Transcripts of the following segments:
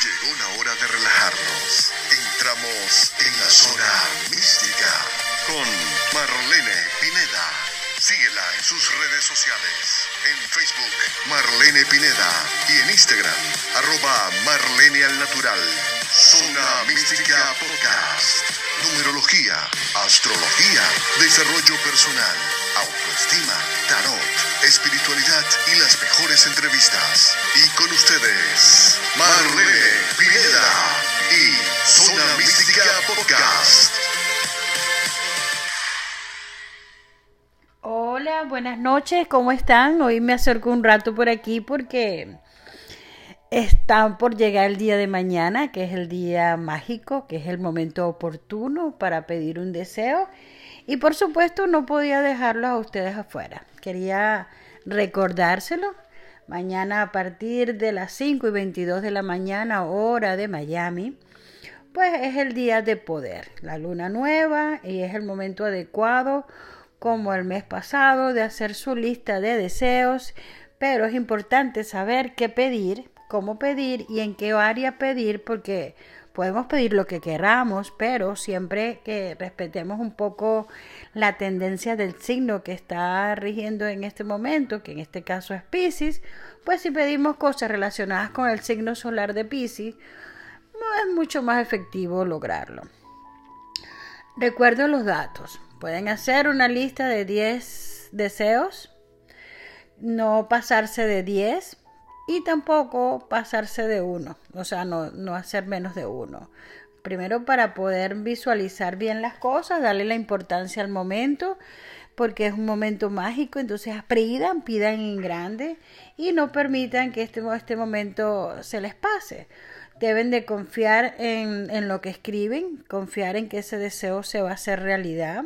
Llegó la hora de relajarnos. Entramos en la zona mística con Marlene Pineda. Síguela en sus redes sociales. En Facebook, Marlene Pineda. Y en Instagram, arroba Marlene al Natural. Zona Mística Podcast. Numerología, astrología, desarrollo personal, autoestima, tarot, espiritualidad y las mejores entrevistas. Y con ustedes, Marlene Pineda y Zona Mística Podcast. Hola, buenas noches, ¿cómo están? Hoy me acerco un rato por aquí porque están por llegar el día de mañana, que es el día mágico, que es el momento oportuno para pedir un deseo. Y por supuesto no podía dejarlos a ustedes afuera. Quería recordárselo. Mañana a partir de las 5 y 22 de la mañana, hora de Miami, pues es el día de poder, la luna nueva y es el momento adecuado, como el mes pasado, de hacer su lista de deseos. Pero es importante saber qué pedir cómo pedir y en qué área pedir, porque podemos pedir lo que queramos, pero siempre que respetemos un poco la tendencia del signo que está rigiendo en este momento, que en este caso es Pisces, pues si pedimos cosas relacionadas con el signo solar de Pisces, es mucho más efectivo lograrlo. Recuerdo los datos. Pueden hacer una lista de 10 deseos, no pasarse de 10 y tampoco pasarse de uno, o sea, no, no hacer menos de uno. Primero para poder visualizar bien las cosas, darle la importancia al momento, porque es un momento mágico, entonces pidan, pidan en grande y no permitan que este, este momento se les pase. Deben de confiar en, en lo que escriben, confiar en que ese deseo se va a hacer realidad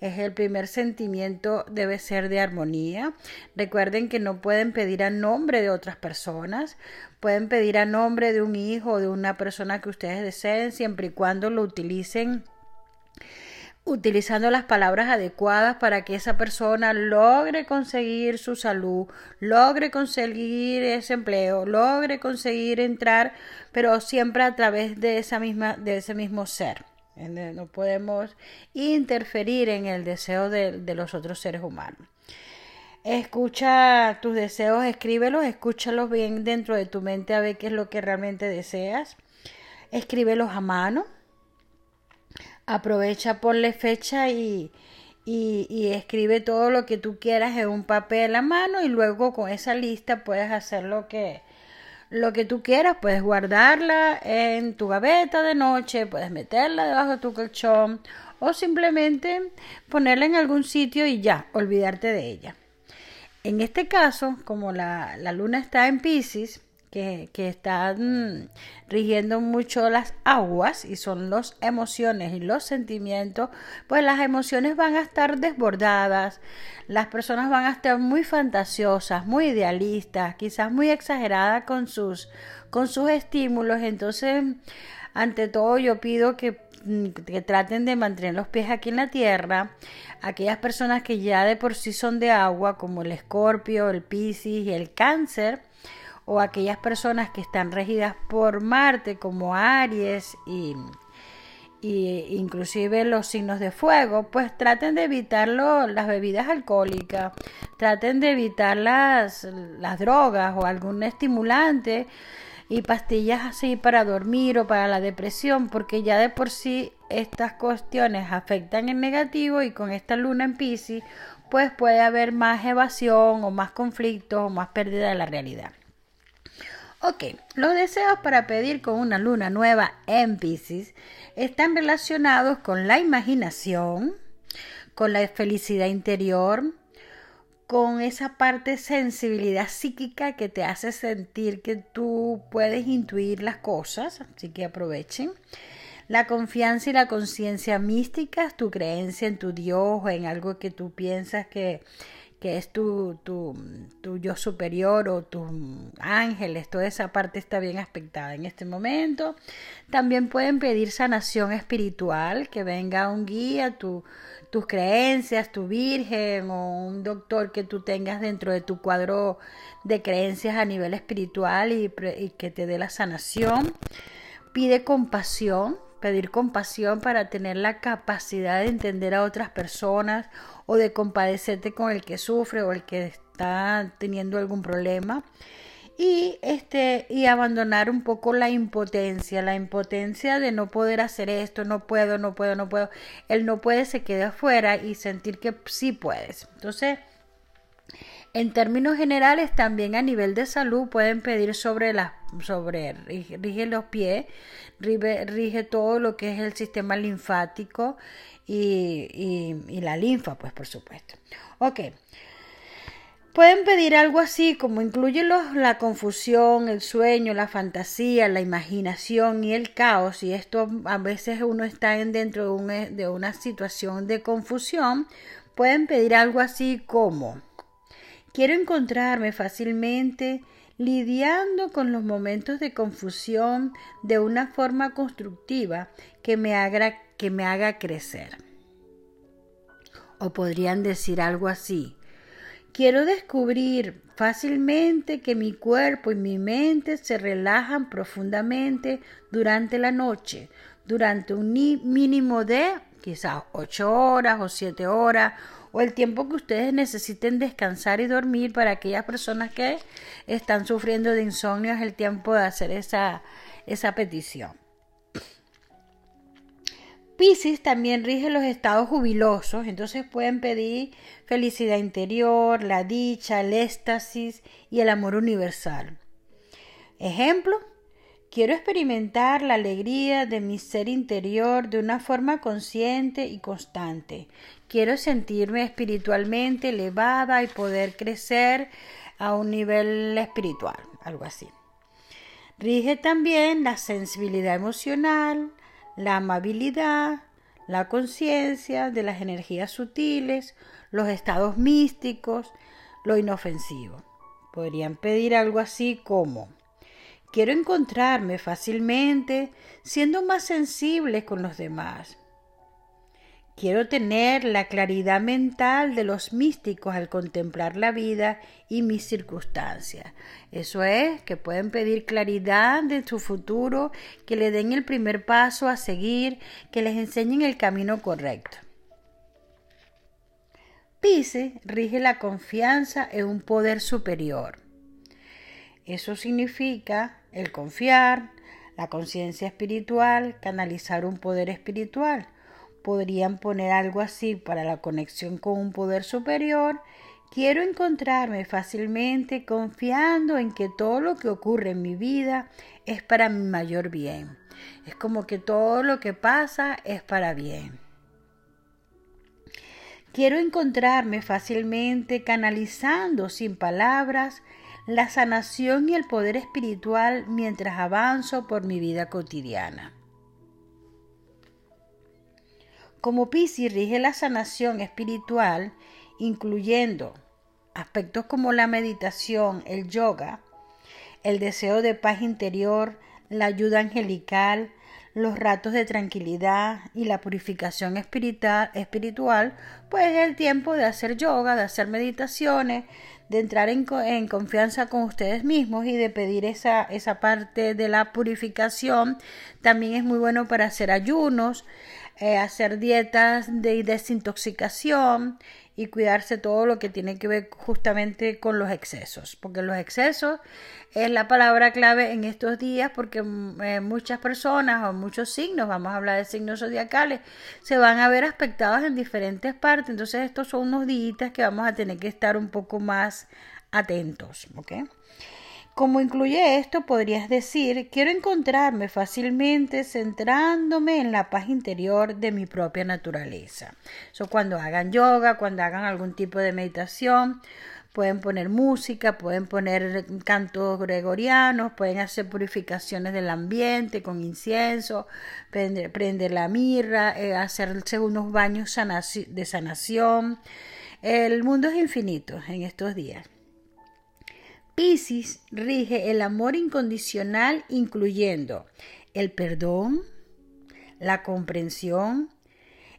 es el primer sentimiento debe ser de armonía. Recuerden que no pueden pedir a nombre de otras personas, pueden pedir a nombre de un hijo o de una persona que ustedes deseen siempre y cuando lo utilicen utilizando las palabras adecuadas para que esa persona logre conseguir su salud, logre conseguir ese empleo, logre conseguir entrar, pero siempre a través de esa misma de ese mismo ser. No podemos interferir en el deseo de, los otros seres humanos. Escucha tus deseos, escríbelos, escúchalos bien dentro de tu mente a ver qué es lo que realmente deseas. Escríbelos a mano. Aprovecha, ponle fecha y, y, y, escribe todo lo que tú quieras en un papel a mano y luego con esa lista puedes hacer lo que, lo que tú quieras, puedes guardarla en tu gaveta de noche, puedes meterla debajo de tu colchón o simplemente ponerla en algún sitio y ya, olvidarte de ella. En este caso, como la, la luna está en Pisces, que, están rigiendo mucho las aguas y son las emociones y los sentimientos, pues las emociones van a estar desbordadas, las personas van a estar muy fantasiosas, muy idealistas, quizás muy exageradas con sus, con sus estímulos. Entonces, ante todo, yo pido que, que traten de mantener los pies aquí en la tierra. Aquellas personas que ya de por sí son de agua, como el escorpio, el piscis y el cáncer, o aquellas personas que están regidas por Marte como Aries y, y inclusive los signos de fuego, pues traten de evitar las bebidas alcohólicas, traten de evitar las, las drogas o algún estimulante y pastillas así para dormir o para la depresión, porque ya de por sí estas cuestiones afectan en negativo y con esta luna en Pisces, pues puede haber más evasión o más conflictos o más pérdida de la realidad. Ok, los deseos para pedir con una luna nueva en Pisces están relacionados con la imaginación, con la felicidad interior, con esa parte sensibilidad psíquica que te hace sentir que tú puedes intuir las cosas, así que aprovechen. La confianza y la conciencia mística, tu creencia en tu Dios o en algo que tú piensas que que es tu, tu, tu, yo superior o tus ángeles, toda esa parte está bien aspectada en este momento. También pueden pedir sanación espiritual, que venga un guía, tu, tus creencias, tu virgen o un doctor que tú tengas dentro de tu cuadro de creencias a nivel espiritual y, y que te dé la sanación. Pide compasión, pedir compasión para tener la capacidad de entender a otras personas o de compadecerte con el que sufre o el que está teniendo algún problema y este y abandonar un poco la impotencia, la impotencia de no poder hacer esto, no puedo, no puedo, no puedo. El no puede se queda afuera y sentir que sí puedes. Entonces, en términos generales, también a nivel de salud pueden pedir sobre las sobre rige, los pies, rige, todo lo que es el sistema linfático y, la linfa, pues por supuesto. Ok. Pueden pedir algo así como incluye la confusión, el sueño, la fantasía, la imaginación y el caos. Y esto a veces uno está en dentro de, de una situación de confusión. Pueden pedir algo así como quiero encontrarme fácilmente lidiando con los momentos de confusión de una forma constructiva que me haga, que me haga crecer. O podrían decir algo así. Quiero descubrir fácilmente que mi cuerpo y mi mente se relajan profundamente durante la noche, durante un mínimo de quizás ocho horas o siete horas o el tiempo que ustedes necesiten descansar y dormir para aquellas personas que están sufriendo de insomnio es el tiempo de hacer esa, esa petición. Pisces también rige los estados jubilosos, entonces pueden pedir felicidad interior, la dicha, el éxtasis y el amor universal. Ejemplo, quiero experimentar la alegría de mi ser interior de una forma consciente y constante. Quiero sentirme espiritualmente elevada y poder crecer a un nivel espiritual, algo así. Rige también la sensibilidad emocional, la amabilidad, la conciencia de las energías sutiles, los estados místicos, lo inofensivo. Podrían pedir algo así como quiero encontrarme fácilmente siendo más sensible con los demás. Quiero tener la claridad mental de los místicos al contemplar la vida y mis circunstancias. Eso es, que pueden pedir claridad de su futuro, que le den el primer paso a seguir, que les enseñen el camino correcto. Pise rige la confianza en un poder superior. Eso significa el confiar, la conciencia espiritual, canalizar un poder espiritual podrían poner algo así para la conexión con un poder superior. Quiero encontrarme fácilmente confiando en que todo lo que ocurre en mi vida es para mi mayor bien. Es como que todo lo que pasa es para bien. Quiero encontrarme fácilmente canalizando sin palabras la sanación y el poder espiritual mientras avanzo por mi vida cotidiana. Como Piscis rige la sanación espiritual, incluyendo aspectos como la meditación, el yoga, el deseo de paz interior, la ayuda angelical, los ratos de tranquilidad y la purificación espiritual, pues es el tiempo de hacer yoga, de hacer meditaciones, de entrar en, en, confianza con ustedes mismos y de pedir esa, esa parte de la purificación. También es muy bueno para hacer ayunos, eh, hacer dietas de desintoxicación y cuidarse todo lo que tiene que ver justamente con los excesos, porque los excesos es la palabra clave en estos días porque mm, eh, muchas personas o muchos signos, vamos a hablar de signos zodiacales, se van a ver aspectados en diferentes partes, entonces estos son unos días que vamos a tener que estar un poco más atentos, ¿ok? Como incluye esto, podrías decir, quiero encontrarme fácilmente centrándome en la paz interior de mi propia naturaleza. So, cuando hagan yoga, cuando hagan algún tipo de meditación, pueden poner música, pueden poner cantos gregorianos, pueden hacer purificaciones del ambiente con incienso, prender, la mirra, eh, hacerse unos baños de sanación El mundo es infinito en estos días. Piscis rige el amor incondicional incluyendo el perdón, la comprensión,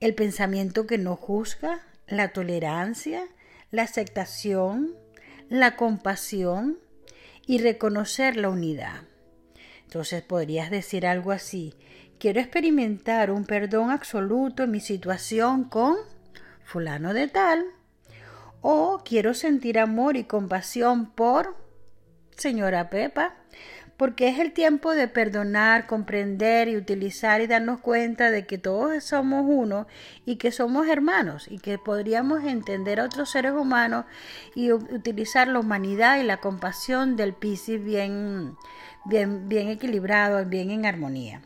el pensamiento que no juzga, la tolerancia, la aceptación, la compasión y reconocer la unidad. Entonces podrías decir algo así, quiero experimentar un perdón absoluto en mi situación con fulano de tal, o quiero sentir amor y compasión por señora Pepa, porque es el tiempo de perdonar, comprender y utilizar y darnos cuenta de que todos somos uno y que somos hermanos y que podríamos entender a otros seres humanos y utilizar la humanidad y la compasión del Piscis bien, bien, bien equilibrado, bien en armonía.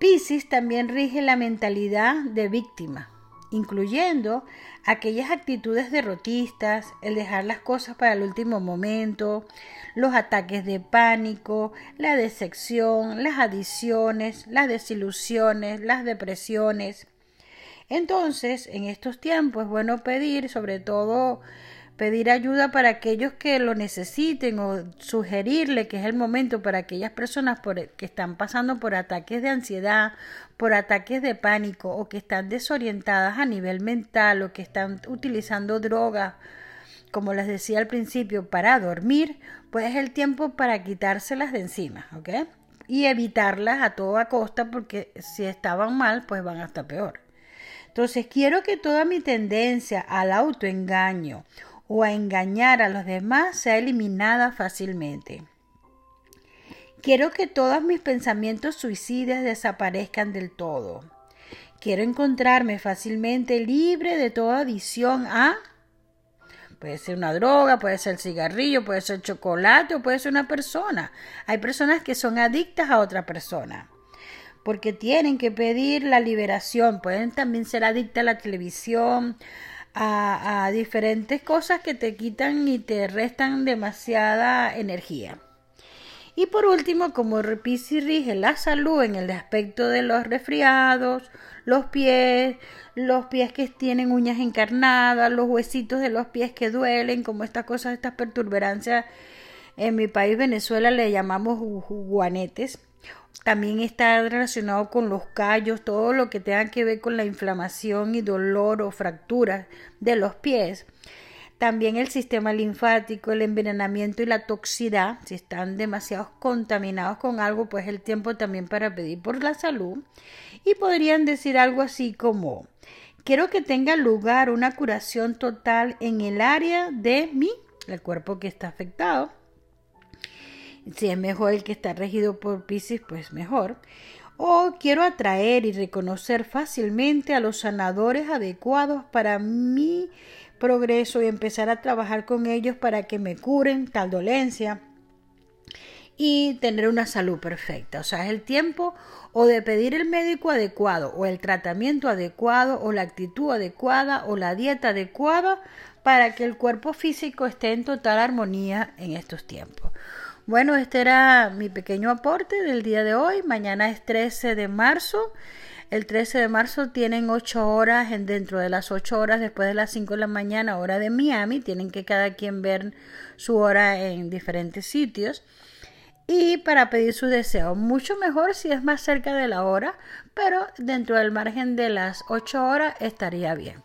Piscis también rige la mentalidad de víctima incluyendo aquellas actitudes derrotistas, el dejar las cosas para el último momento, los ataques de pánico, la decepción, las adiciones, las desilusiones, las depresiones. Entonces, en estos tiempos es bueno pedir, sobre todo pedir ayuda para aquellos que lo necesiten o sugerirle que es el momento para aquellas personas que están pasando por ataques de ansiedad, por ataques de pánico o que están desorientadas a nivel mental o que están utilizando drogas, como les decía al principio, para dormir, pues es el tiempo para quitárselas de encima, ¿ok? Y evitarlas a toda costa porque si estaban mal, pues van hasta peor. Entonces quiero que toda mi tendencia al autoengaño o a engañar a los demás sea eliminada fácilmente. Quiero que todos mis pensamientos suicidas desaparezcan del todo. Quiero encontrarme fácilmente libre de toda adicción a... Puede ser una droga, puede ser cigarrillo, puede ser chocolate o puede ser una persona. Hay personas que son adictas a otra persona porque tienen que pedir la liberación. Pueden también ser adictas a la televisión, a, diferentes cosas que te quitan y te restan demasiada energía. Y por último, como Piscis rige la salud en el aspecto de los resfriados, los pies, los pies que tienen uñas encarnadas, los huesitos de los pies que duelen, como estas cosas, estas perturberancias, en mi país Venezuela le llamamos guanetes también está relacionado con los callos, todo lo que tenga que ver con la inflamación y dolor o fracturas de los pies. También el sistema linfático, el envenenamiento y la toxicidad, si están demasiado contaminados con algo, pues el tiempo también para pedir por la salud. Y podrían decir algo así como, quiero que tenga lugar una curación total en el área de mi, el cuerpo que está afectado si es mejor el que está regido por Pisces, pues mejor. O quiero atraer y reconocer fácilmente a los sanadores adecuados para mi progreso y empezar a trabajar con ellos para que me curen tal dolencia y tener una salud perfecta. O sea, es el tiempo o de pedir el médico adecuado o el tratamiento adecuado o la actitud adecuada o la dieta adecuada para que el cuerpo físico esté en total armonía en estos tiempos. Bueno, este era mi pequeño aporte del día de hoy. Mañana es 13 de marzo. El 13 de marzo tienen 8 horas, en, dentro de las 8 horas, después de las 5 de la mañana, hora de Miami. Tienen que cada quien ver su hora en diferentes sitios. Y para pedir su deseo, mucho mejor si es más cerca de la hora, pero dentro del margen de las 8 horas estaría bien.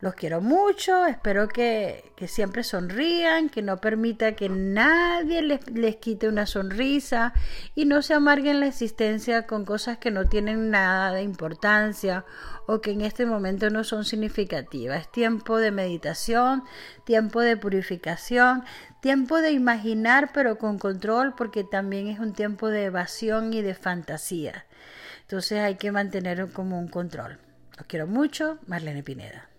Los quiero mucho, espero que, siempre sonrían, que no permita que nadie les, les, quite una sonrisa y no se amarguen la existencia con cosas que no tienen nada de importancia o que en este momento no son significativas. Es tiempo de meditación, tiempo de purificación, tiempo de imaginar pero con control porque también es un tiempo de evasión y de fantasía. Entonces hay que mantener como un control. Los quiero mucho, Marlene Pineda.